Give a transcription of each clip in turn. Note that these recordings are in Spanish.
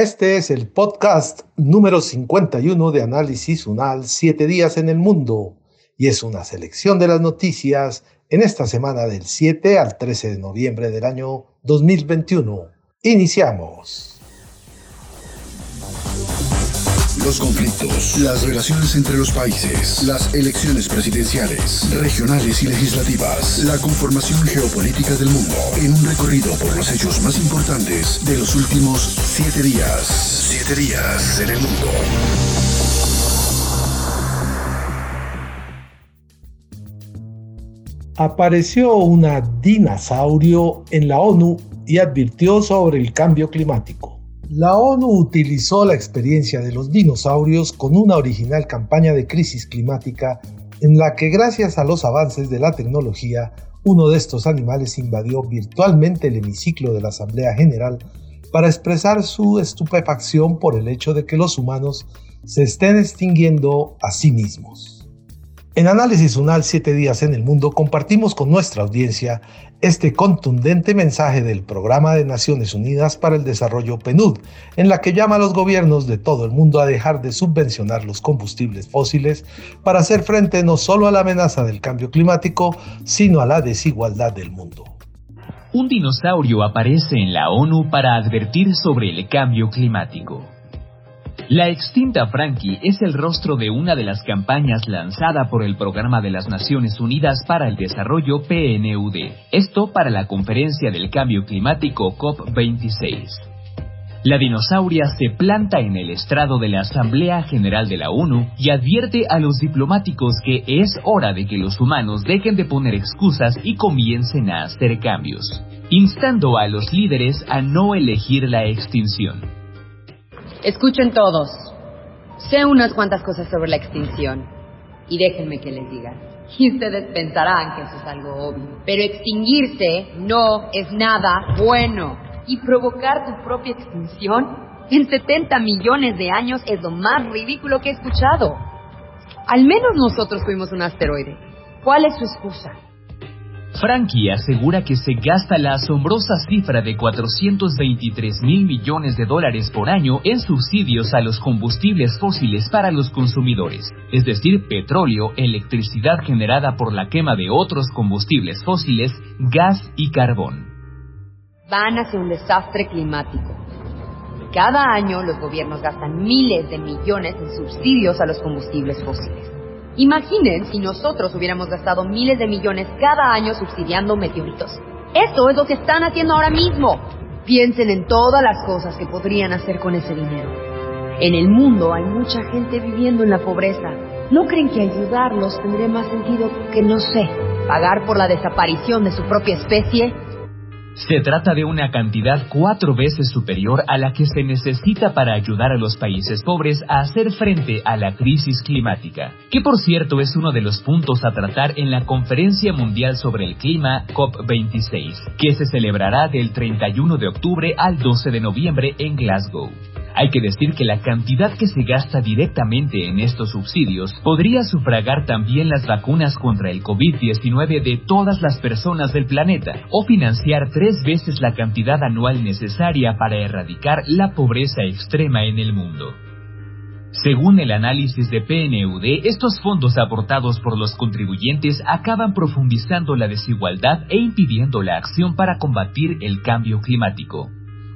Este es el podcast número 51 de Análisis UNAL, Siete días en el mundo, y es una selección de las noticias en esta semana del 7 al 13 de noviembre del año 2021. Iniciamos. Los conflictos, las relaciones entre los países, las elecciones presidenciales, regionales y legislativas, la conformación geopolítica del mundo, en un recorrido por los hechos más importantes de los últimos siete días. Siete días en el mundo. Apareció una dinosaurio en la ONU y advirtió sobre el cambio climático. La ONU utilizó la experiencia de los dinosaurios con una original campaña de crisis climática en la que gracias a los avances de la tecnología, uno de estos animales invadió virtualmente el hemiciclo de la Asamblea General para expresar su estupefacción por el hecho de que los humanos se estén extinguiendo a sí mismos. En Análisis Unal 7 días en el mundo compartimos con nuestra audiencia este contundente mensaje del Programa de Naciones Unidas para el Desarrollo PNUD, en la que llama a los gobiernos de todo el mundo a dejar de subvencionar los combustibles fósiles para hacer frente no solo a la amenaza del cambio climático, sino a la desigualdad del mundo. Un dinosaurio aparece en la ONU para advertir sobre el cambio climático. La extinta Frankie es el rostro de una de las campañas lanzada por el Programa de las Naciones Unidas para el Desarrollo PNUD, esto para la Conferencia del Cambio Climático COP26. La dinosauria se planta en el estrado de la Asamblea General de la ONU y advierte a los diplomáticos que es hora de que los humanos dejen de poner excusas y comiencen a hacer cambios, instando a los líderes a no elegir la extinción. Escuchen todos. Sé unas cuantas cosas sobre la extinción. Y déjenme que les diga. Y ustedes pensarán que eso es algo obvio. Pero extinguirse no es nada bueno. Y provocar tu propia extinción en 70 millones de años es lo más ridículo que he escuchado. Al menos nosotros fuimos un asteroide. ¿Cuál es su excusa? Frankie asegura que se gasta la asombrosa cifra de 423 mil millones de dólares por año en subsidios a los combustibles fósiles para los consumidores, es decir, petróleo, electricidad generada por la quema de otros combustibles fósiles, gas y carbón. Van hacia un desastre climático. Cada año los gobiernos gastan miles de millones en subsidios a los combustibles fósiles. Imaginen si nosotros hubiéramos gastado miles de millones cada año subsidiando meteoritos. Esto es lo que están haciendo ahora mismo. Piensen en todas las cosas que podrían hacer con ese dinero. En el mundo hay mucha gente viviendo en la pobreza. ¿No creen que ayudarlos tendría más sentido que, no sé, pagar por la desaparición de su propia especie? Se trata de una cantidad cuatro veces superior a la que se necesita para ayudar a los países pobres a hacer frente a la crisis climática, que por cierto es uno de los puntos a tratar en la Conferencia Mundial sobre el Clima COP26, que se celebrará del 31 de octubre al 12 de noviembre en Glasgow. Hay que decir que la cantidad que se gasta directamente en estos subsidios podría sufragar también las vacunas contra el COVID-19 de todas las personas del planeta o financiar tres veces la cantidad anual necesaria para erradicar la pobreza extrema en el mundo. Según el análisis de PNUD, estos fondos aportados por los contribuyentes acaban profundizando la desigualdad e impidiendo la acción para combatir el cambio climático.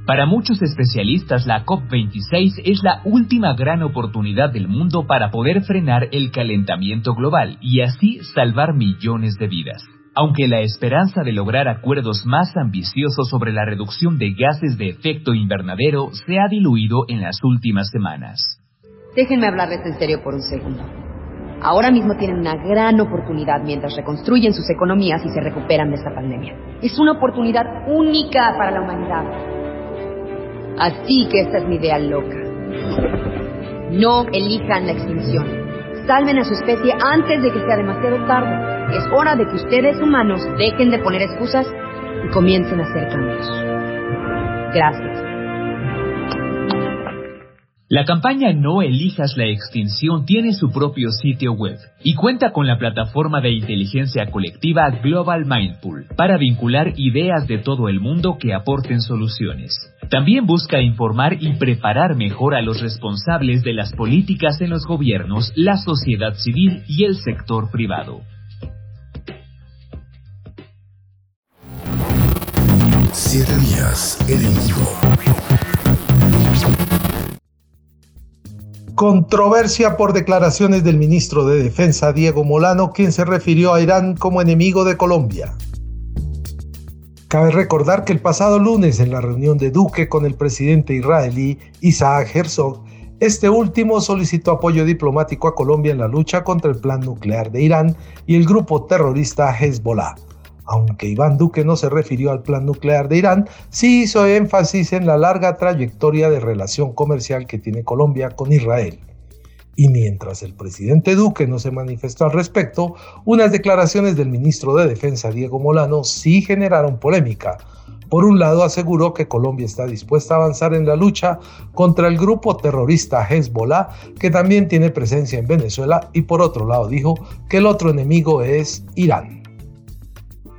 Para muchos especialistas, la COP26 es la última gran oportunidad del mundo para poder frenar el calentamiento global y así salvar millones de vidas. Aunque la esperanza de lograr acuerdos más ambiciosos sobre la reducción de gases de efecto invernadero se ha diluido en las últimas semanas. Déjenme hablarles en serio por un segundo. Ahora mismo tienen una gran oportunidad mientras reconstruyen sus economías y se recuperan de esta pandemia. Es una oportunidad única para la humanidad. Así que esta es mi idea loca. No elijan la extinción. Salven a su especie antes de que sea demasiado tarde. Es hora de que ustedes humanos dejen de poner excusas y comiencen a hacer cambios. Gracias. La campaña No elijas la extinción tiene su propio sitio web y cuenta con la plataforma de inteligencia colectiva Global Mindpool para vincular ideas de todo el mundo que aporten soluciones. También busca informar y preparar mejor a los responsables de las políticas en los gobiernos, la sociedad civil y el sector privado. Siete días en Controversia por declaraciones del ministro de Defensa Diego Molano, quien se refirió a Irán como enemigo de Colombia. Cabe recordar que el pasado lunes en la reunión de Duque con el presidente israelí Isaac Herzog, este último solicitó apoyo diplomático a Colombia en la lucha contra el plan nuclear de Irán y el grupo terrorista Hezbollah. Aunque Iván Duque no se refirió al plan nuclear de Irán, sí hizo énfasis en la larga trayectoria de relación comercial que tiene Colombia con Israel. Y mientras el presidente Duque no se manifestó al respecto, unas declaraciones del ministro de Defensa Diego Molano sí generaron polémica. Por un lado aseguró que Colombia está dispuesta a avanzar en la lucha contra el grupo terrorista Hezbollah, que también tiene presencia en Venezuela, y por otro lado dijo que el otro enemigo es Irán.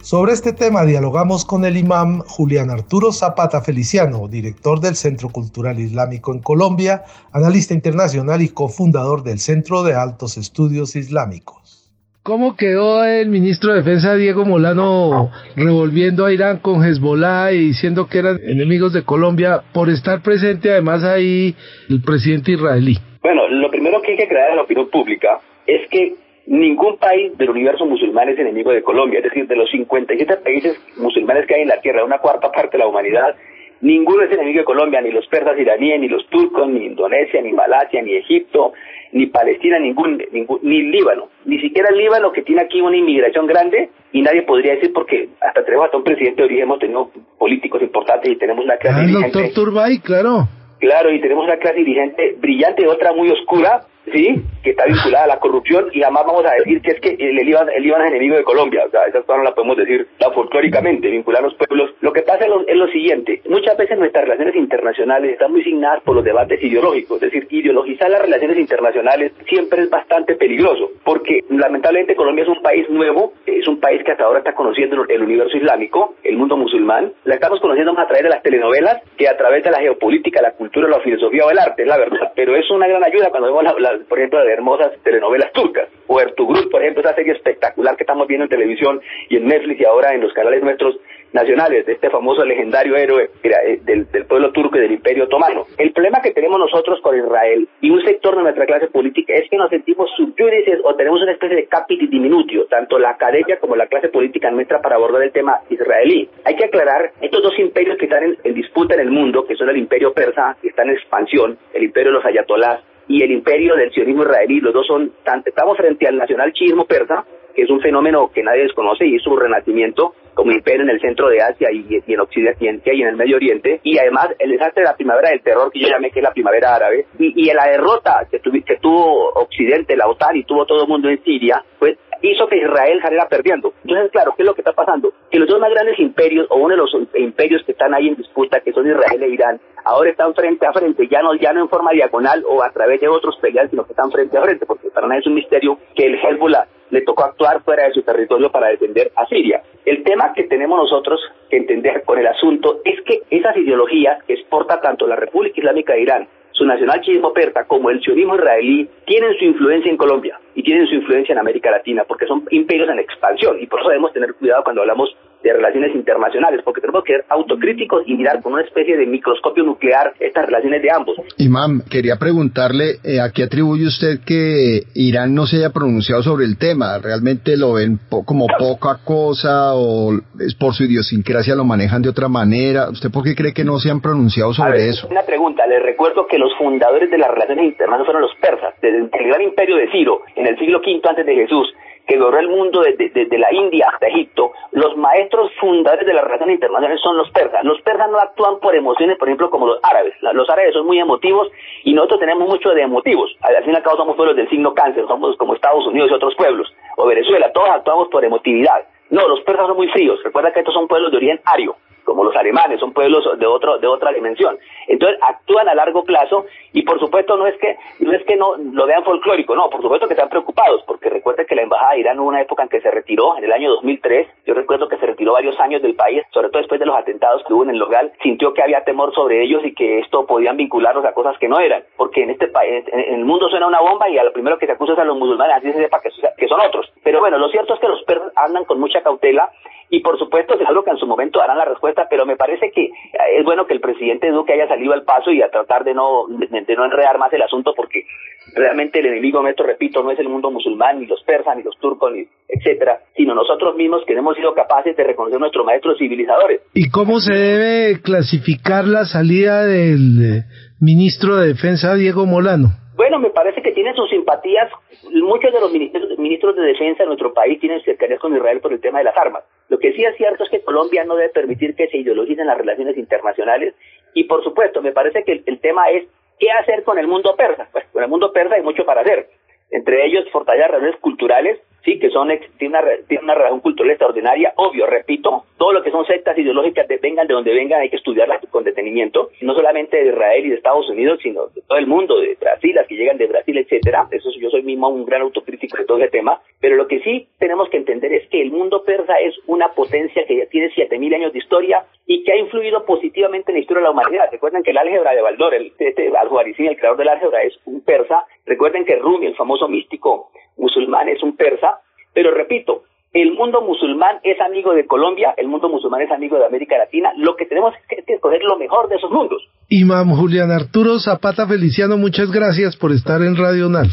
Sobre este tema dialogamos con el imam Julián Arturo Zapata Feliciano, director del Centro Cultural Islámico en Colombia, analista internacional y cofundador del Centro de Altos Estudios Islámicos. ¿Cómo quedó el ministro de Defensa Diego Molano revolviendo a Irán con Hezbollah y diciendo que eran enemigos de Colombia por estar presente además ahí el presidente israelí? Bueno, lo primero que hay que crear en la opinión pública es que ningún país del universo musulmán es enemigo de Colombia, es decir, de los 57 países musulmanes que hay en la Tierra, una cuarta parte de la humanidad, ninguno es enemigo de Colombia, ni los persas iraníes, ni los turcos, ni Indonesia, ni Malasia, ni Egipto, ni Palestina, ningún, ningún ni Líbano, ni siquiera el Líbano que tiene aquí una inmigración grande y nadie podría decir porque hasta tenemos hasta un presidente de origen, hemos tenido políticos importantes y tenemos una clase ah, dirigente. doctor Turbay, claro. Claro, y tenemos una clase dirigente brillante y otra muy oscura, ¿sí? Que está vinculada a la corrupción y además vamos a decir que es que el Líbano, el es enemigo de Colombia, o sea, esa no la podemos decir tan folclóricamente, vincular a los pueblos. Lo que pasa es lo, siguiente, muchas veces nuestras relaciones internacionales están muy signadas por los debates ideológicos, es decir, ideologizar las relaciones internacionales siempre es bastante peligroso, porque lamentablemente Colombia es un país nuevo, es un país que hasta ahora está conociendo el universo islámico, el mundo musulmán, la estamos conociendo más a través de las telenovelas que a través de la geopolítica, la cultura, la filosofía o el arte, es la verdad, pero es una gran ayuda cuando vemos la por ejemplo, de hermosas telenovelas turcas. O Ertugrul, por ejemplo, esa serie espectacular que estamos viendo en televisión y en Netflix y ahora en los canales nuestros nacionales de este famoso legendario héroe eh, del, pueblo turco y del imperio otomano. El problema que tenemos nosotros con Israel y un sector de nuestra clase política es que nos sentimos subyúdices o tenemos una especie de capiti diminutio, tanto la academia como la clase política nuestra para abordar el tema israelí. Hay que aclarar estos dos imperios que están en, en disputa en el mundo, que son el imperio persa, que está en expansión, el imperio de los ayatolás, y el imperio del sionismo israelí, los dos son, estamos frente al nacional chiismo persa, que es un fenómeno que nadie desconoce y su renacimiento como imperio en el centro de Asia y, en Occidente y en el Medio Oriente, y además el desastre de la primavera del terror, que yo llamé que es la primavera árabe, y, y la derrota que, que tuvo Occidente, la OTAN y tuvo todo el mundo en Siria, pues hizo que Israel saliera perdiendo. Entonces, claro, ¿qué es lo que está pasando? Que los dos más grandes imperios, o uno de los imperios que están ahí en disputa, que son Israel e Irán, ahora están frente a frente, ya no, ya no en forma diagonal o a través de otros peleas, sino que están frente a frente, porque para nadie es un misterio que el Hezbollah le tocó actuar fuera de su territorio para defender a Siria. El tema que tenemos nosotros que entender con el asunto es que esas ideologías que exporta tanto la República Islámica de Irán, su nacional chiismo perta, como el sionismo israelí, tienen su influencia en Colombia y tienen su influencia en América Latina, porque son imperios en expansión y por eso debemos tener cuidado cuando hablamos de relaciones internacionales, porque tenemos que ser autocríticos y mirar con una especie de microscopio nuclear estas relaciones de ambos. Imam, quería preguntarle, eh, ¿a qué atribuye usted que Irán no se haya pronunciado sobre el tema? ¿Realmente lo ven como poca cosa o es por su idiosincrasia lo manejan de otra manera? ¿Usted por qué cree que no se han pronunciado sobre eso? Una pregunta, les recuerdo que los fundadores de las relaciones internacionales fueron los persas, desde el gran imperio de Ciro, en el siglo V antes de Jesús, que gobernó el mundo desde, la India hasta Egipto, los maestros fundadores de las relaciones internacionales son los persas. Los persas no actúan por emociones, por ejemplo, como los árabes. Los árabes son muy emotivos y nosotros tenemos mucho de emotivos. Al fin y al cabo somos pueblos del signo cáncer, somos como Estados Unidos y otros pueblos, o Venezuela, todos actuamos por emotividad. No, los persas son muy fríos. Recuerda que estos son pueblos de origen ario como los alemanes, son pueblos de otro de otra dimensión. Entonces actúan a largo plazo y por supuesto no es que no es que no lo vean folclórico, no, por supuesto que están preocupados, porque recuerden que la embajada de Irán hubo una época en que se retiró en el año 2003. Yo recuerdo que se retiró varios años del país, sobre todo después de los atentados que hubo en el local, sintió que había temor sobre ellos y que esto podían vincularlos a cosas que no eran, porque en este país en el mundo suena una bomba y a lo primero que se acusa es a los musulmanes, así se sepa que, son otros. Pero bueno, lo cierto es que los perros andan con mucha cautela y por supuesto es algo que en su momento darán la respuesta, pero me parece que es bueno que el presidente Duque haya salido al paso y a tratar de no, de, no enredar más el asunto porque realmente el enemigo nuestro, repito, no es el mundo musulmán, ni los persas, ni los turcos, ni etcétera, sino nosotros mismos que hemos sido capaces de reconocer nuestros maestros civilizadores. ¿Y cómo se debe clasificar la salida del eh, ministro de Defensa, Diego Molano? Bueno, me parece que tiene sus simpatías. Muchos de los ministros, de defensa de nuestro país tienen cercanía con Israel por el tema de las armas. Lo que sí es cierto es que Colombia no debe permitir que se ideologicen las relaciones internacionales. Y por supuesto, me parece que el, tema es qué hacer con el mundo persa. Pues con el mundo persa hay mucho para hacer. Entre ellos, fortalecer relaciones culturales, sí, que son, tiene una, tiene una relación cultural extraordinaria, obvio, repito, todo lo que son sectas ideológicas, de, vengan de donde vengan, hay que estudiarlas con detenimiento, no solamente de Israel y de Estados Unidos, sino de todo el mundo, de Brasil, las que llegan de Brasil, etcétera, eso yo soy mismo un gran autocrítico de todo ese tema, pero lo que sí tenemos que entender es que el mundo persa es una potencia que ya tiene 7000 años de historia y que ha influido positivamente en la historia de la humanidad. Recuerden que el álgebra de Baldor, el, este Al-Juarizmi, el creador del álgebra, es un persa. Recuerden que Rumi, el famoso místico musulmán, es un persa pero repito, el mundo musulmán es amigo de Colombia, el mundo musulmán es amigo de América Latina. Lo que tenemos es que escoger lo mejor de esos mundos. Imam Julián Arturo Zapata Feliciano, muchas gracias por estar en Radio NAL.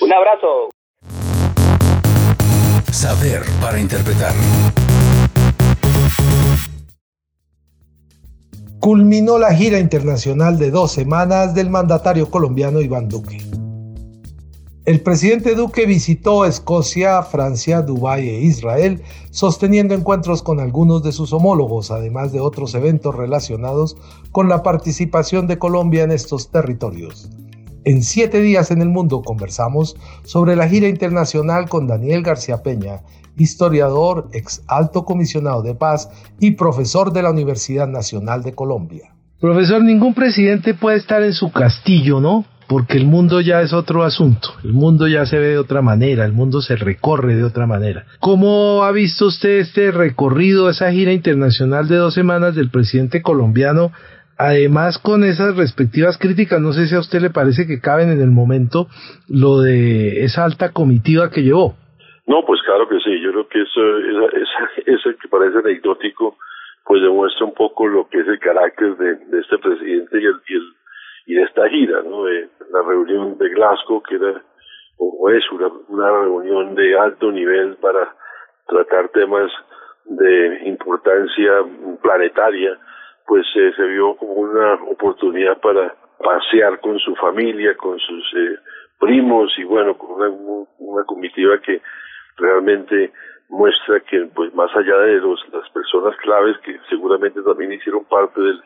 Un abrazo. Saber para interpretar. Culminó la gira internacional de dos semanas del mandatario colombiano Iván Duque. El presidente Duque visitó Escocia, Francia, Dubái e Israel, sosteniendo encuentros con algunos de sus homólogos, además de otros eventos relacionados con la participación de Colombia en estos territorios. En siete días en el mundo conversamos sobre la gira internacional con Daniel García Peña, historiador, ex alto comisionado de paz y profesor de la Universidad Nacional de Colombia. Profesor, ningún presidente puede estar en su castillo, ¿no? Porque el mundo ya es otro asunto, el mundo ya se ve de otra manera, el mundo se recorre de otra manera. ¿Cómo ha visto usted este recorrido, esa gira internacional de dos semanas del presidente colombiano? Además, con esas respectivas críticas, no sé si a usted le parece que caben en el momento lo de esa alta comitiva que llevó. No, pues claro que sí, yo creo que eso, eso, que parece anecdótico, pues demuestra un poco lo que es el carácter de, este presidente y el y de esta gira, ¿no? De la reunión de Glasgow, que era o es una, una reunión de alto nivel para tratar temas de importancia planetaria, pues eh, se vio como una oportunidad para pasear con su familia, con sus eh, primos y bueno, con una, una comitiva que realmente muestra que pues más allá de los, las personas claves que seguramente también hicieron parte del,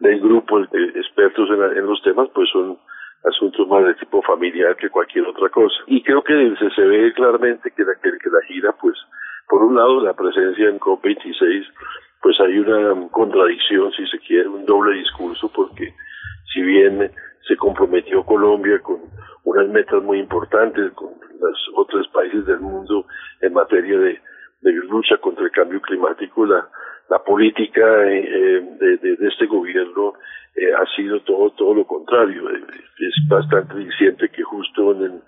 del grupo de expertos en, en los temas pues son asuntos más de tipo familiar que cualquier otra cosa. Y creo que se, se ve claramente que la, que, la gira pues por un lado la presencia en COP26 pues hay una contradicción si se quiere un doble discurso porque si bien se comprometió Colombia con unas metas muy importantes con los otros países del mundo en materia de, de lucha contra el cambio climático, la, la política eh, de, de, este gobierno eh, ha sido todo todo lo contrario. Eh, es bastante diciente que justo en,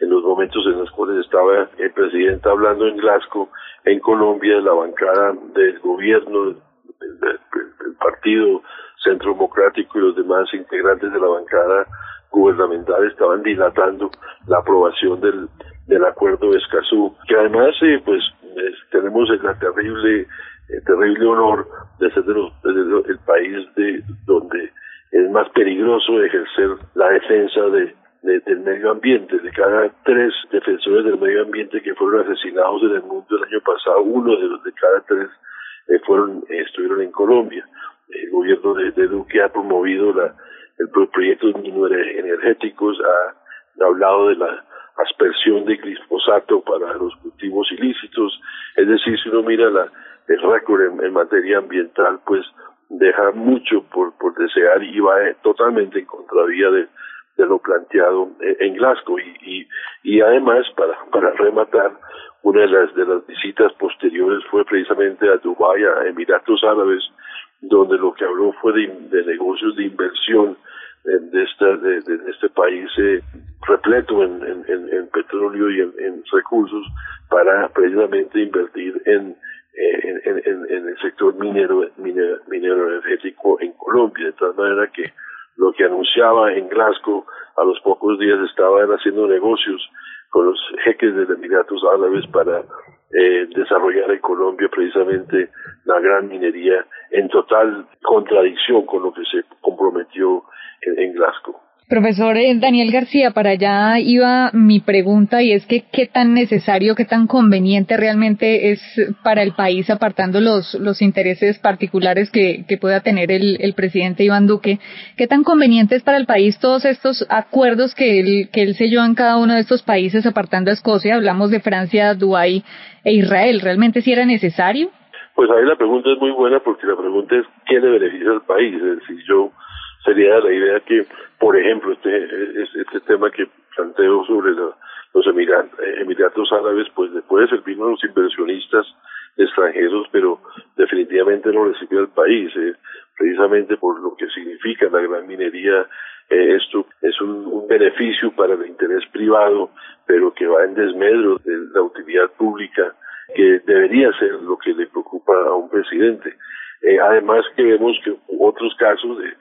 en los momentos en los cuales estaba el presidente hablando en Glasgow, en Colombia, la bancada del gobierno, el partido Centro Democrático y los demás integrantes de la bancada gubernamental estaban dilatando la aprobación del, del acuerdo de Escazú, que además eh, pues tenemos el terrible, el terrible honor de ser de el país de donde es más peligroso ejercer la defensa de, del medio ambiente. De cada tres defensores del medio ambiente que fueron asesinados en el mundo el año pasado, uno de los de cada tres eh, fueron estuvieron en Colombia. El gobierno de, Duque ha promovido la, el proyecto de energéticos, ha hablado de la aspersión de glifosato para los cultivos ilícitos. Es decir, si uno mira la, el récord en, materia ambiental, pues deja mucho por, por desear y va eh, totalmente en contravía de, de lo planteado eh, en Glasgow. Y, y, y además, para, para rematar, una de las, de las visitas posteriores fue precisamente a Dubái, a Emiratos Árabes, donde lo que habló fue de, de negocios de inversión de, esta, de, de este país eh, repleto en, en, en, petróleo y en, recursos para precisamente invertir en, eh, en, en, el sector minero, minero, minero energético en Colombia, de tal manera que lo que anunciaba en Glasgow a los pocos días estaban haciendo negocios con los jeques de Emiratos Árabes para eh, desarrollar en Colombia precisamente la gran minería en total contradicción con lo que se comprometió en, Glasgow. Profesor eh, Daniel García, para allá iba mi pregunta y es que qué tan necesario, qué tan conveniente realmente es para el país, apartando los, los intereses particulares que, que pueda tener el, el, presidente Iván Duque, qué tan conveniente es para el país todos estos acuerdos que él, que él selló en cada uno de estos países, apartando a Escocia, hablamos de Francia, Dubái e Israel, ¿realmente si era necesario? Pues ahí la pregunta es muy buena porque la pregunta es ¿qué le beneficia al país? Es decir, yo sería la idea que, por ejemplo, este, este tema que planteo sobre los Emiratos Árabes, pues le puede servir a los inversionistas extranjeros, pero definitivamente no le sirve al país, eh, precisamente por lo que significa la gran minería. Eh, esto es un, un, beneficio para el interés privado, pero que va en desmedro de la utilidad pública, que debería ser lo que le preocupa a un presidente. Eh, además que vemos que otros casos de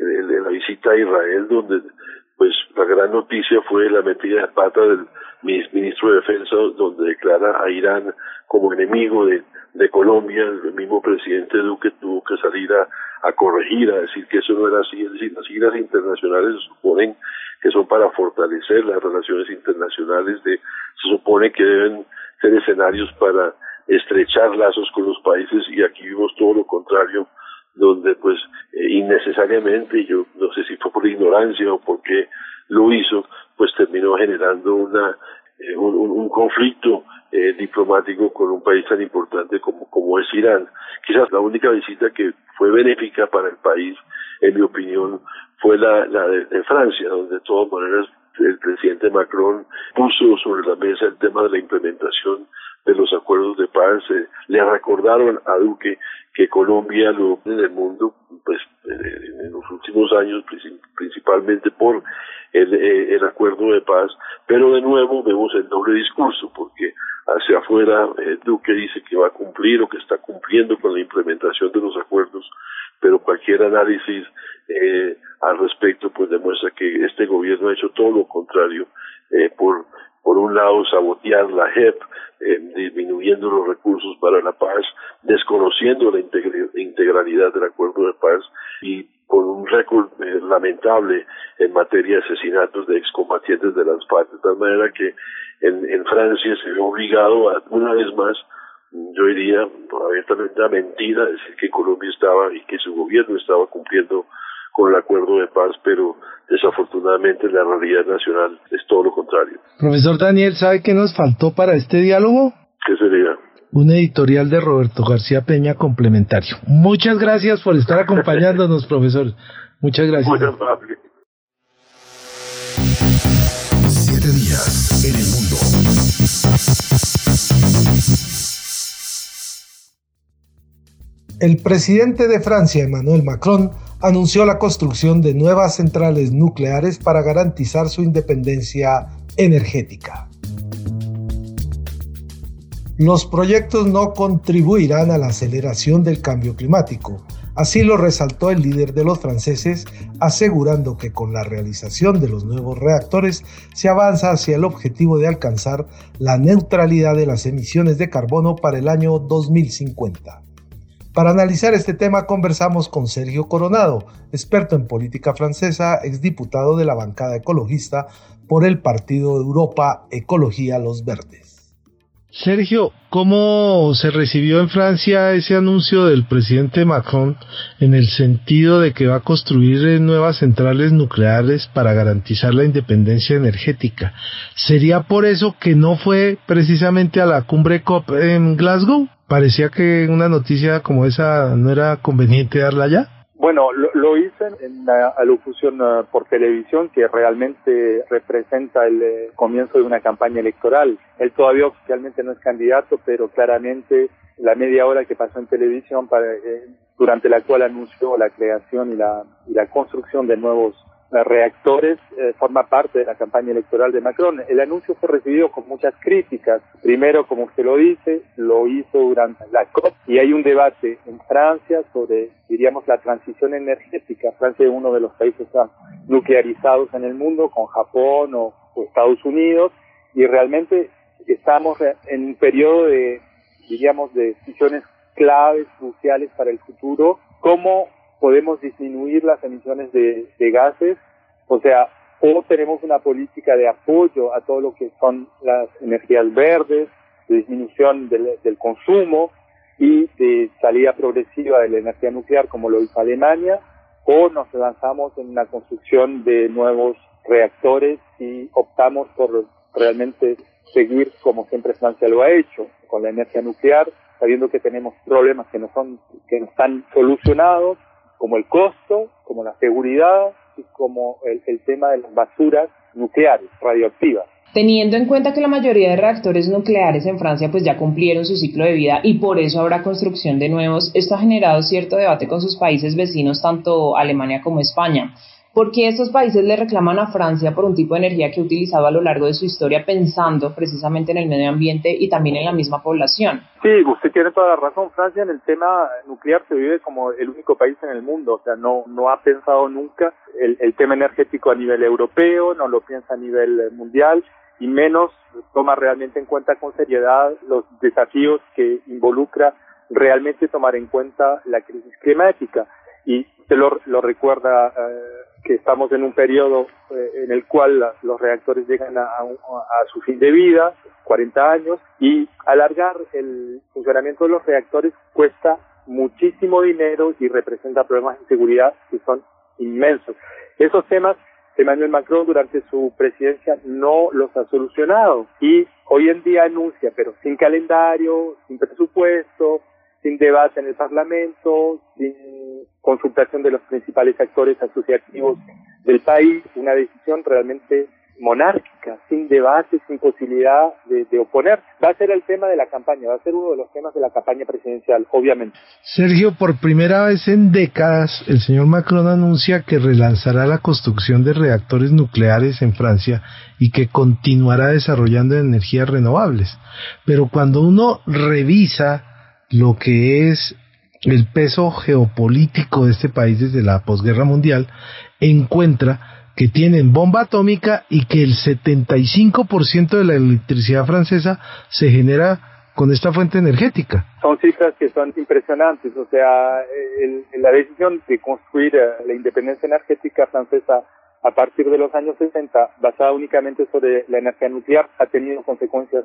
de, la visita a Israel, donde pues la gran noticia fue la metida de pata del ministro de Defensa, donde declara a Irán como enemigo de, Colombia. El mismo presidente Duque tuvo que salir a, corregir, a decir que eso no era así. Es decir, las siglas internacionales se suponen que son para fortalecer las relaciones internacionales, de, se supone que deben ser escenarios para estrechar lazos con los países y aquí vimos todo lo contrario donde pues eh, innecesariamente, yo no sé si fue por ignorancia o porque lo hizo, pues terminó generando una eh, un, conflicto eh, diplomático con un país tan importante como, como es Irán. Quizás la única visita que fue benéfica para el país, en mi opinión, fue la, la de, Francia, donde de todas maneras el presidente Macron puso sobre la mesa el tema de la implementación de los acuerdos de paz. le recordaron a Duque que Colombia lo en el mundo, pues en los últimos años, principalmente por el, eh, el acuerdo de paz, pero de nuevo vemos el doble discurso, porque hacia afuera eh, Duque dice que va a cumplir o que está cumpliendo con la implementación de los acuerdos, pero cualquier análisis eh, al respecto pues demuestra que este gobierno ha hecho todo lo contrario eh, por por un lado sabotear la JEP, eh, disminuyendo los recursos para la paz, desconociendo la integralidad del acuerdo de paz y con un récord eh, lamentable en materia de asesinatos de excombatientes de las FARC, de tal manera que en, en Francia se ve obligado a, una vez más, yo diría abiertamente a mentira, decir que Colombia estaba y que su gobierno estaba cumpliendo con el acuerdo de paz, pero desafortunadamente la realidad nacional es todo lo contrario. Profesor Daniel, ¿sabe qué nos faltó para este diálogo? ¿Qué sería? Un editorial de Roberto García Peña complementario. Muchas gracias por estar acompañándonos, profesor. Muchas gracias. Muy amable. Siete días en el mundo. El presidente de Francia, Emmanuel Macron, anunció la construcción de nuevas centrales nucleares para garantizar su independencia energética. Los proyectos no contribuirán a la aceleración del cambio climático, así lo resaltó el líder de los franceses, asegurando que con la realización de los nuevos reactores se avanza hacia el objetivo de alcanzar la neutralidad de las emisiones de carbono para el año 2050. Para analizar este tema conversamos con Sergio Coronado, experto en política francesa, exdiputado de la bancada ecologista por el Partido Europa Ecología Los Verdes. Sergio, ¿cómo se recibió en Francia ese anuncio del presidente Macron en el sentido de que va a construir nuevas centrales nucleares para garantizar la independencia energética? ¿Sería por eso que no fue precisamente a la cumbre COP en Glasgow? Parecía que una noticia como esa no era conveniente darla ya. Bueno, lo, hice en la alocución uh, por televisión que realmente representa el eh, comienzo de una campaña electoral. Él todavía oficialmente no es candidato, pero claramente la media hora que pasó en televisión eh, durante la cual anunció la creación y la, y la construcción de nuevos reactores eh, forma parte de la campaña electoral de Macron. El anuncio fue recibido con muchas críticas. Primero, como usted lo dice, lo hizo durante la COP y hay un debate en Francia sobre, diríamos, la transición energética. Francia es uno de los países más nuclearizados en el mundo, con Japón o, Estados Unidos, y realmente estamos en un periodo de, diríamos, de decisiones claves, cruciales para el futuro. ¿Cómo podemos disminuir las emisiones de, gases, o sea, o tenemos una política de apoyo a todo lo que son las energías verdes, de disminución del, del consumo y de salida progresiva de la energía nuclear como lo hizo Alemania, o nos lanzamos en una construcción de nuevos reactores y optamos por realmente seguir como siempre Francia lo ha hecho, con la energía nuclear, sabiendo que tenemos problemas que no son, que no están solucionados, como el costo, como la seguridad y como el, tema de las basuras nucleares, radioactivas. Teniendo en cuenta que la mayoría de reactores nucleares en Francia pues ya cumplieron su ciclo de vida y por eso habrá construcción de nuevos, esto ha generado cierto debate con sus países vecinos, tanto Alemania como España. ¿Por qué estos países le reclaman a Francia por un tipo de energía que ha utilizado a lo largo de su historia pensando precisamente en el medio ambiente y también en la misma población? Sí, usted tiene toda la razón. Francia en el tema nuclear se vive como el único país en el mundo, o sea, no, no ha pensado nunca el, el tema energético a nivel europeo, no lo piensa a nivel mundial y menos toma realmente en cuenta con seriedad los desafíos que involucra realmente tomar en cuenta la crisis climática. Y se lo, lo recuerda eh, que estamos en un periodo eh, en el cual los reactores llegan a, su fin de vida, 40 años, y alargar el funcionamiento de los reactores cuesta muchísimo dinero y representa problemas de seguridad que son inmensos. Esos temas Emmanuel Macron durante su presidencia no los ha solucionado y hoy en día anuncia, pero sin calendario, sin presupuesto, sin debate en el Parlamento, sin consultación de los principales actores asociativos del país, una decisión realmente monárquica, sin debate, sin posibilidad de, oponer. Va a ser el tema de la campaña, va a ser uno de los temas de la campaña presidencial, obviamente. Sergio, por primera vez en décadas, el señor Macron anuncia que relanzará la construcción de reactores nucleares en Francia y que continuará desarrollando energías renovables. Pero cuando uno revisa lo que es el peso geopolítico de este país desde la posguerra mundial, encuentra que tienen bomba atómica y que el 75% de la electricidad francesa se genera con esta fuente energética. Son cifras que son impresionantes, o sea, la decisión de construir eh, la independencia energética francesa a partir de los años 60, basada únicamente sobre la energía nuclear, ha tenido consecuencias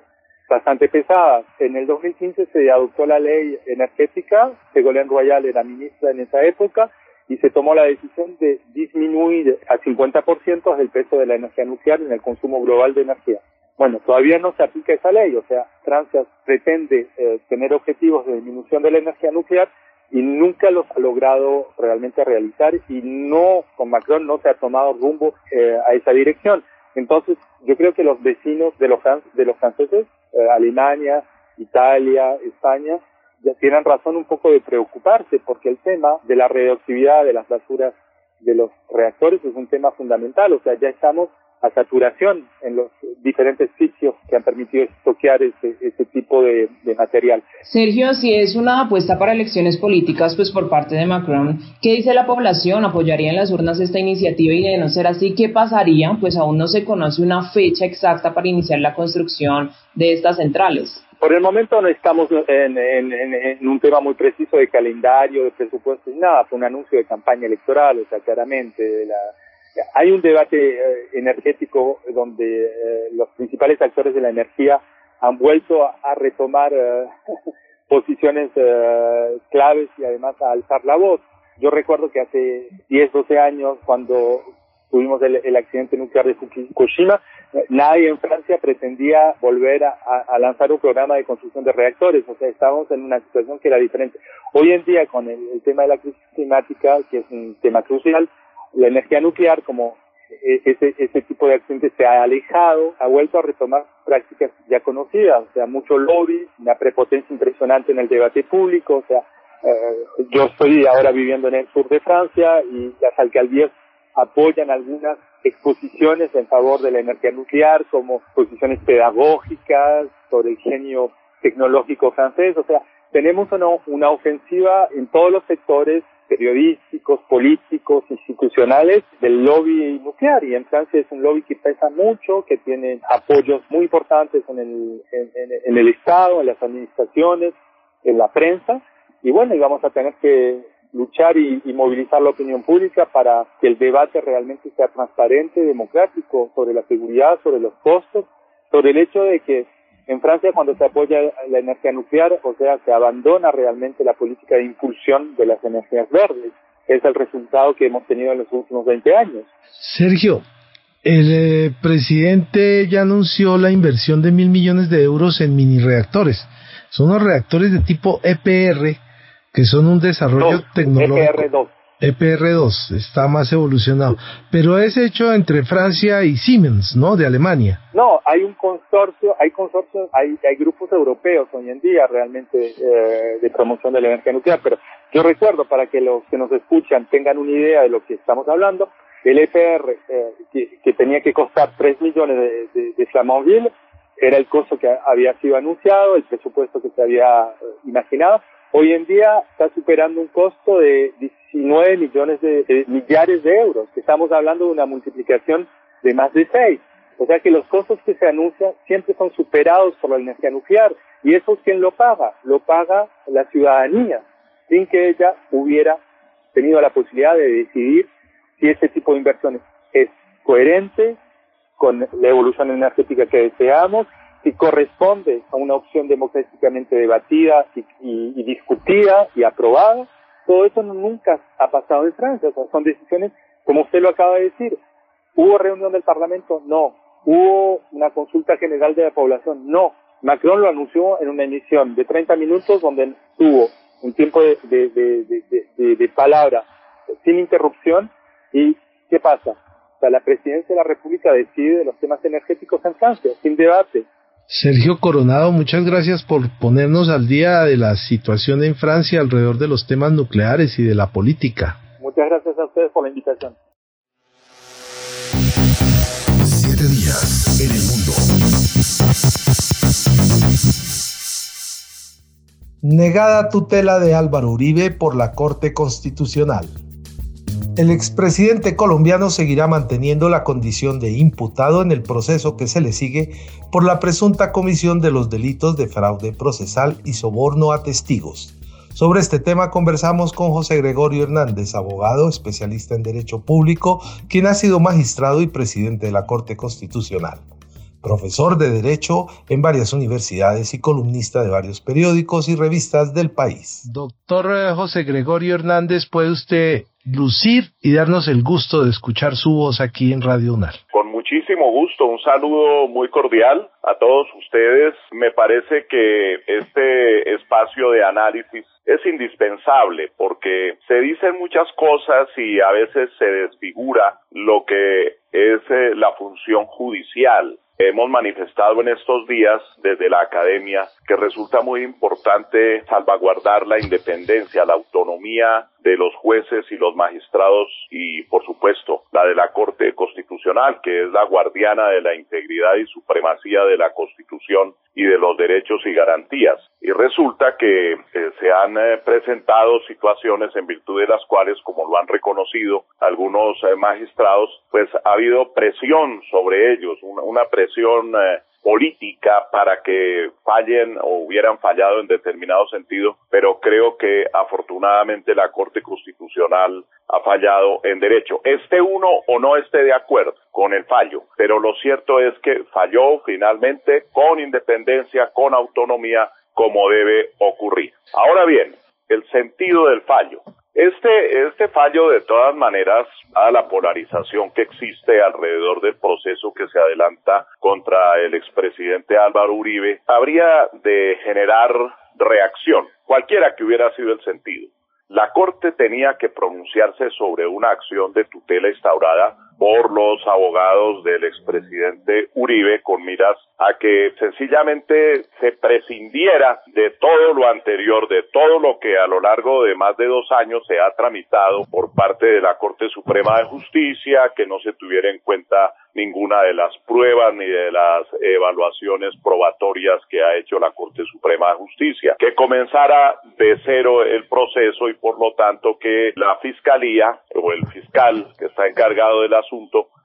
bastante pesadas. En el 2015 se adoptó la ley energética, Ségolène Royal era ministra en esa época, y se tomó la decisión de disminuir a 50% el peso de la energía nuclear en el consumo global de energía. Bueno, todavía no se aplica esa ley, o sea, Francia pretende eh, tener objetivos de disminución de la energía nuclear y nunca los ha logrado realmente realizar y no, con Macron no se ha tomado rumbo eh, a esa dirección. Entonces, yo creo que los vecinos de los, de los franceses, eh, Alemania, Italia, España, ya tienen razón un poco de preocuparse porque el tema de la radioactividad de las basuras de los reactores es un tema fundamental. O sea, ya estamos a saturación en los diferentes sitios que han permitido estoquear ese, ese tipo de, material. Sergio, si es una apuesta para elecciones políticas, pues por parte de Macron, ¿qué dice la población? ¿Apoyaría en las urnas esta iniciativa y de no ser así, qué pasaría? Pues aún no se conoce una fecha exacta para iniciar la construcción de estas centrales. Por el momento no estamos en, en, un tema muy preciso de calendario, de presupuesto y nada, fue un anuncio de campaña electoral, o sea, claramente la, hay un debate eh, energético donde eh, los principales actores de la energía han vuelto a, retomar eh, posiciones claves y además a alzar la voz. Yo recuerdo que hace 10, 12 años, cuando tuvimos el, accidente nuclear de Fukushima, nadie en Francia pretendía volver a, lanzar un programa de construcción de reactores, o sea, estábamos en una situación que era diferente. Hoy en día, con el tema de la crisis climática, que es un tema crucial, la energía nuclear, como e, ese, ese tipo de accidentes se ha alejado, ha vuelto a retomar prácticas ya conocidas, o sea, mucho lobby, una prepotencia impresionante en el debate público, o sea, eh, yo estoy ahora viviendo en el sur de Francia y las alcaldías apoyan algunas exposiciones en favor de la energía nuclear como exposiciones pedagógicas sobre el genio tecnológico francés, o sea, tenemos una, una ofensiva en todos los sectores periodísticos, políticos, institucionales del lobby nuclear. Y en Francia es un lobby que pesa mucho, que tiene apoyos muy importantes en el, en, el Estado, en las administraciones, en la prensa. Y bueno, y vamos a tener que luchar y, y, movilizar la opinión pública para que el debate realmente sea transparente, democrático, sobre la seguridad, sobre los costos, sobre el hecho de que en Francia, cuando se apoya la energía nuclear, o sea, se abandona realmente la política de impulsión de las energías verdes. Es el resultado que hemos tenido en los últimos 20 años. Sergio, el eh, presidente ya anunció la inversión de mil millones de euros en mini reactores. Son unos reactores de tipo EPR que son un desarrollo tecnológico. EPR2. EPR2 está más evolucionado, pero es hecho entre Francia y Siemens, ¿no? De Alemania. No, hay un consorcio, hay consorcios, hay, hay grupos europeos hoy en día realmente eh, de promoción de la energía nuclear, pero yo recuerdo para que los que nos escuchan tengan una idea de lo que estamos hablando, el EPR eh, que, tenía que costar 3 millones de, de, de Flamanville era el costo que había sido anunciado, el presupuesto que se había eh, imaginado, hoy en día está superando un costo de 19 millones de, millares de euros. Estamos hablando de una multiplicación de más de 6. O sea que los costos que se anuncian siempre son superados por la energía nuclear. ¿Y eso quién lo paga? Lo paga la ciudadanía, sin que ella hubiera tenido la posibilidad de decidir si ese tipo de inversiones es coherente con la evolución energética que deseamos si corresponde a una opción democráticamente debatida y, discutida y aprobada, todo eso nunca ha pasado en Francia. son decisiones, como usted lo acaba de decir, ¿hubo reunión del Parlamento? No. ¿Hubo una consulta general de la población? No. Macron lo anunció en una emisión de 30 minutos donde tuvo un tiempo de, de palabra sin interrupción. ¿Y qué pasa? O sea, la presidencia de la República decide de los temas energéticos en Francia, sin debate. Sergio Coronado, muchas gracias por ponernos al día de la situación en Francia alrededor de los temas nucleares y de la política. Muchas gracias a ustedes por la invitación. Siete días en el mundo. Negada tutela de Álvaro Uribe por la Corte Constitucional. El expresidente colombiano seguirá manteniendo la condición de imputado en el proceso que se le sigue por la presunta comisión de los delitos de fraude procesal y soborno a testigos. Sobre este tema conversamos con José Gregorio Hernández, abogado, especialista en Derecho Público, quien ha sido magistrado y presidente de la Corte Constitucional profesor de Derecho en varias universidades y columnista de varios periódicos y revistas del país. Doctor eh, José Gregorio Hernández, ¿puede usted lucir y darnos el gusto de escuchar su voz aquí en Radio UNAL? Con muchísimo gusto, un saludo muy cordial a todos ustedes. Me parece que este espacio de análisis es indispensable porque se dicen muchas cosas y a veces se desfigura lo que es eh, la función judicial Hemos manifestado en estos días desde la academia que resulta muy importante salvaguardar la independencia, la autonomía de los jueces y los magistrados y, por supuesto, la de la Corte Constitucional, que es la guardiana de la integridad y supremacía de la Constitución y de los derechos y garantías. Y resulta que eh, se han eh, presentado situaciones en virtud de las cuales, como lo han reconocido algunos eh, magistrados, pues ha habido presión sobre ellos, una, presión política para que fallen o hubieran fallado en determinado sentido, pero creo que afortunadamente la Corte Constitucional ha fallado en derecho. Esté uno o no esté de acuerdo con el fallo, pero lo cierto es que falló finalmente con independencia, con autonomía, como debe ocurrir. Ahora bien, el sentido del fallo. Este, este fallo, de todas maneras, a la polarización que existe alrededor del proceso que se adelanta contra el expresidente Álvaro Uribe, habría de generar reacción, cualquiera que hubiera sido el sentido. La Corte tenía que pronunciarse sobre una acción de tutela instaurada por los abogados del expresidente Uribe con miras a que sencillamente se prescindiera de todo lo anterior, de todo lo que a lo largo de más de dos años se ha tramitado por parte de la Corte Suprema de Justicia, que no se tuviera en cuenta ninguna de las pruebas ni de las evaluaciones probatorias que ha hecho la Corte Suprema de Justicia, que comenzara de cero el proceso y por lo tanto que la Fiscalía o el fiscal que está encargado del asunto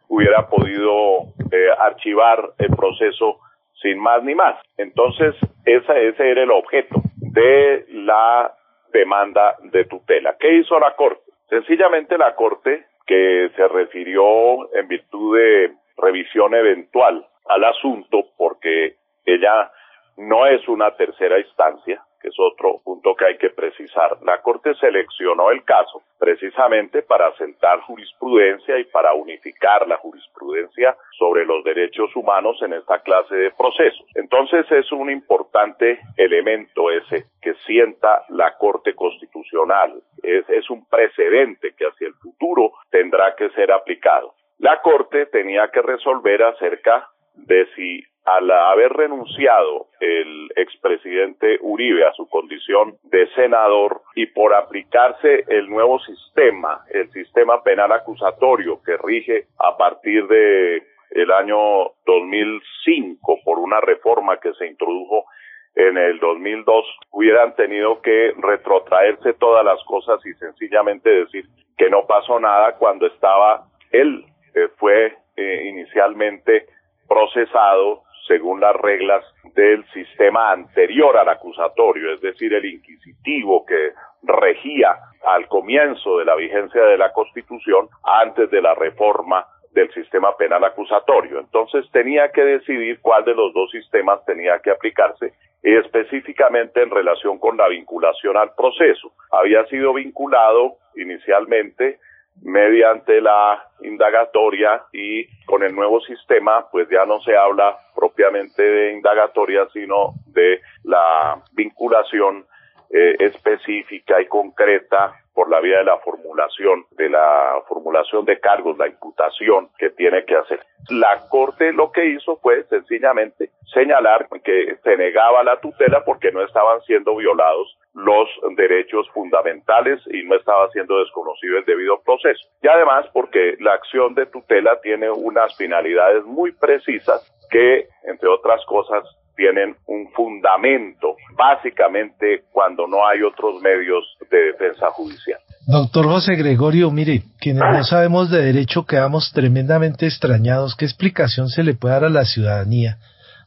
hubiera podido eh, archivar el proceso sin más ni más. Entonces, ese, ese era el objeto de la demanda de tutela. ¿Qué hizo la Corte? Sencillamente la Corte, que se refirió en virtud de revisión eventual al asunto, porque ella no es una tercera instancia, es otro punto que hay que precisar. La Corte seleccionó el caso precisamente para sentar jurisprudencia y para unificar la jurisprudencia sobre los derechos humanos en esta clase de procesos. Entonces es un importante elemento ese que sienta la Corte Constitucional. Es un precedente que hacia el futuro tendrá que ser aplicado. La Corte tenía que resolver acerca de si al haber renunciado el expresidente Uribe a su condición de senador y por aplicarse el nuevo sistema, el sistema penal acusatorio que rige a partir de el año 2005 por una reforma que se introdujo en el 2002 hubieran tenido que retrotraerse todas las cosas y sencillamente decir que no pasó nada cuando estaba él eh, fue eh, inicialmente procesado según las reglas del sistema anterior al acusatorio, es decir, el inquisitivo que regía al comienzo de la vigencia de la Constitución antes de la reforma del sistema penal acusatorio. Entonces tenía que decidir cuál de los dos sistemas tenía que aplicarse y específicamente en relación con la vinculación al proceso. Había sido vinculado inicialmente mediante la indagatoria y con el nuevo sistema pues ya no se habla propiamente de indagatoria sino de la vinculación eh, específica y concreta por la vía de la formulación, de la formulación de cargos, la imputación que tiene que hacer. La Corte lo que hizo fue sencillamente señalar que se negaba la tutela porque no estaban siendo violados los derechos fundamentales y no estaba siendo desconocido el debido proceso. Y además porque la acción de tutela tiene unas finalidades muy precisas que, entre otras cosas, tienen un fundamento, básicamente cuando no hay otros medios de defensa judicial. Doctor José Gregorio, mire, quienes no sabemos de derecho quedamos tremendamente extrañados. ¿Qué explicación se le puede dar a la ciudadanía,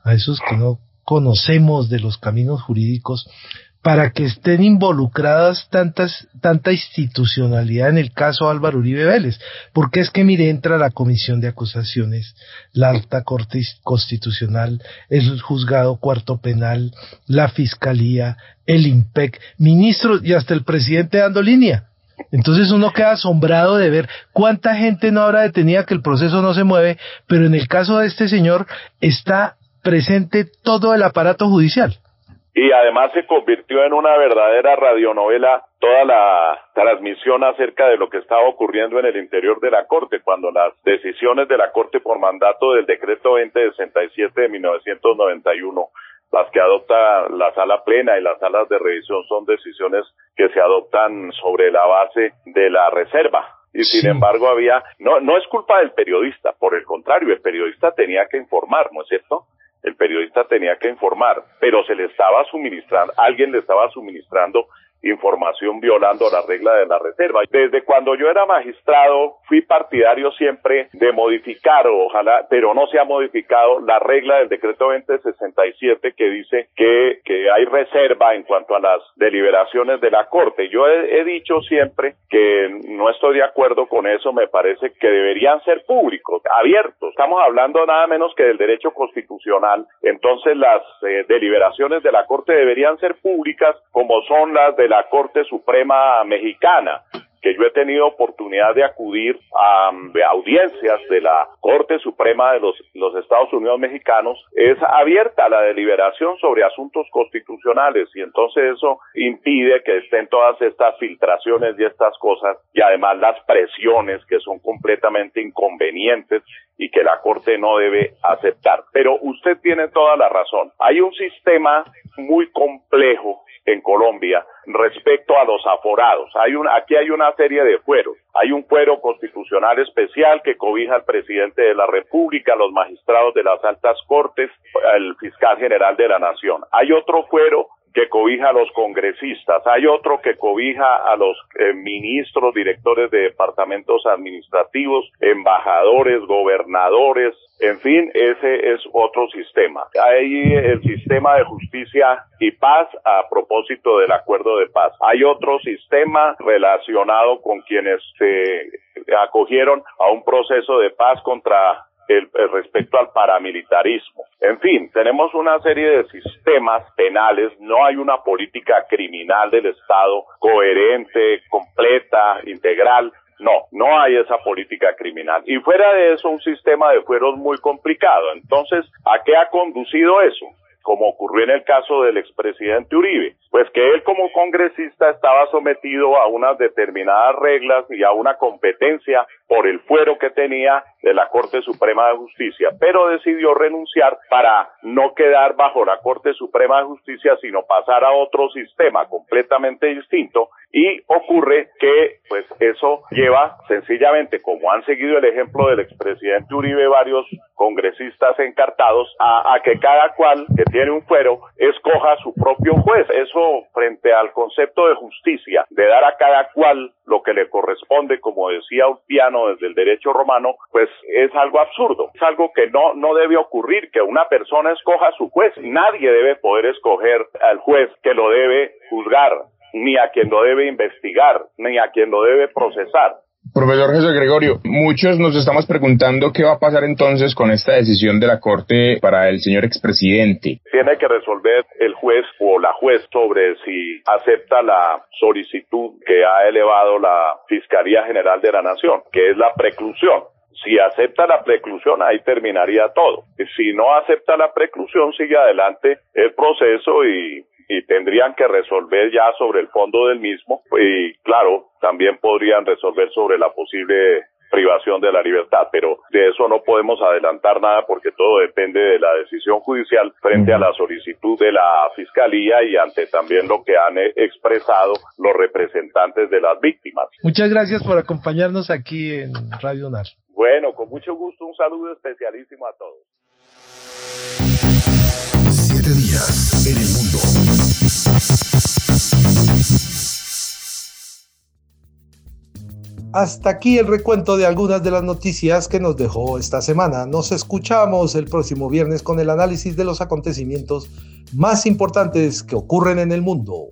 a esos que no conocemos de los caminos jurídicos, para que estén involucradas tantas, tanta institucionalidad en el caso Álvaro Uribe Vélez. Porque es que, mire, entra la Comisión de Acusaciones, la Alta Corte Constitucional, el Juzgado Cuarto Penal, la Fiscalía, el IMPEC, ministros y hasta el presidente dando línea. Entonces uno queda asombrado de ver cuánta gente no habrá detenida que el proceso no se mueve, pero en el caso de este señor está presente todo el aparato judicial y además se convirtió en una verdadera radionovela toda la transmisión acerca de lo que estaba ocurriendo en el interior de la Corte, cuando las decisiones de la Corte por mandato del decreto 2067 de 1991 las que adopta la sala plena y las salas de revisión son decisiones que se adoptan sobre la base de la reserva. Y sin embargo había, no, no es culpa del periodista, por el contrario, el periodista tenía que informar, ¿no es cierto? El periodista tenía que informar, pero se le estaba suministrando, alguien le estaba suministrando información violando la regla de la reserva. Desde cuando yo era magistrado fui partidario siempre de modificar, ojalá, pero no se ha modificado la regla del decreto 2067 que dice que, que hay reserva en cuanto a las deliberaciones de la Corte. Yo he, dicho siempre que no estoy de acuerdo con eso, me parece que deberían ser públicos, abiertos. Estamos hablando nada menos que del derecho constitucional. Entonces las eh, deliberaciones de la Corte deberían ser públicas como son las de la Corte Suprema Mexicana que yo he tenido oportunidad de acudir a, audiencias de la Corte Suprema de los, los, Estados Unidos mexicanos, es abierta la deliberación sobre asuntos constitucionales y entonces eso impide que estén todas estas filtraciones y estas cosas y además las presiones que son completamente inconvenientes y que la Corte no debe aceptar. Pero usted tiene toda la razón. Hay un sistema muy complejo en Colombia respecto a los aforados. Hay aquí hay una serie de fueros. Hay un fuero constitucional especial que cobija al presidente de la República, los magistrados de las altas cortes, el fiscal general de la Nación. Hay otro fuero que cobija a los congresistas, hay otro que cobija a los eh, ministros, directores de departamentos administrativos, embajadores, gobernadores, en fin, ese es otro sistema. Hay el sistema de justicia y paz a propósito del acuerdo de paz. Hay otro sistema relacionado con quienes se acogieron a un proceso de paz contra el, respecto al paramilitarismo. En fin, tenemos una serie de sistemas penales, no hay una política criminal del Estado coherente, completa, integral. No, no hay esa política criminal. Y fuera de eso, un sistema de fueros muy complicado. Entonces, ¿a qué ha conducido eso? como ocurrió en el caso del expresidente Uribe, pues que él como congresista estaba sometido a unas determinadas reglas y a una competencia por el fuero que tenía de la Corte Suprema de Justicia, pero decidió renunciar para no quedar bajo la Corte Suprema de Justicia, sino pasar a otro sistema completamente distinto y ocurre que pues eso lleva sencillamente, como han seguido el ejemplo del expresidente Uribe, varios congresistas encartados, a, que cada cual que tiene un fuero escoja su propio juez. Eso frente al concepto de justicia, de dar a cada cual lo que le corresponde, como decía Ulpiano desde el derecho romano, pues es algo absurdo. Es algo que no, no debe ocurrir, que una persona escoja su juez. Nadie debe poder escoger al juez que lo debe juzgar, ni a quien lo debe investigar, ni a quien lo debe procesar. Profesor Jesús Gregorio, muchos nos estamos preguntando qué va a pasar entonces con esta decisión de la Corte para el señor expresidente. Tiene que resolver el juez o la juez sobre si acepta la solicitud que ha elevado la Fiscalía General de la Nación, que es la preclusión. Si acepta la preclusión, ahí terminaría todo. Si no acepta la preclusión, sigue adelante el proceso y y tendrían que resolver ya sobre el fondo del mismo y claro, también podrían resolver sobre la posible privación de la libertad, pero de eso no podemos adelantar nada porque todo depende de la decisión judicial frente a la solicitud de la Fiscalía y ante también lo que han expresado los representantes de las víctimas. Muchas gracias por acompañarnos aquí en Radio NAR. Bueno, con mucho gusto, un saludo especialísimo a todos. Siete días en el mundo. Hasta aquí el recuento de algunas de las noticias que nos dejó esta semana. Nos escuchamos el próximo viernes con el análisis de los acontecimientos más importantes que ocurren en el mundo.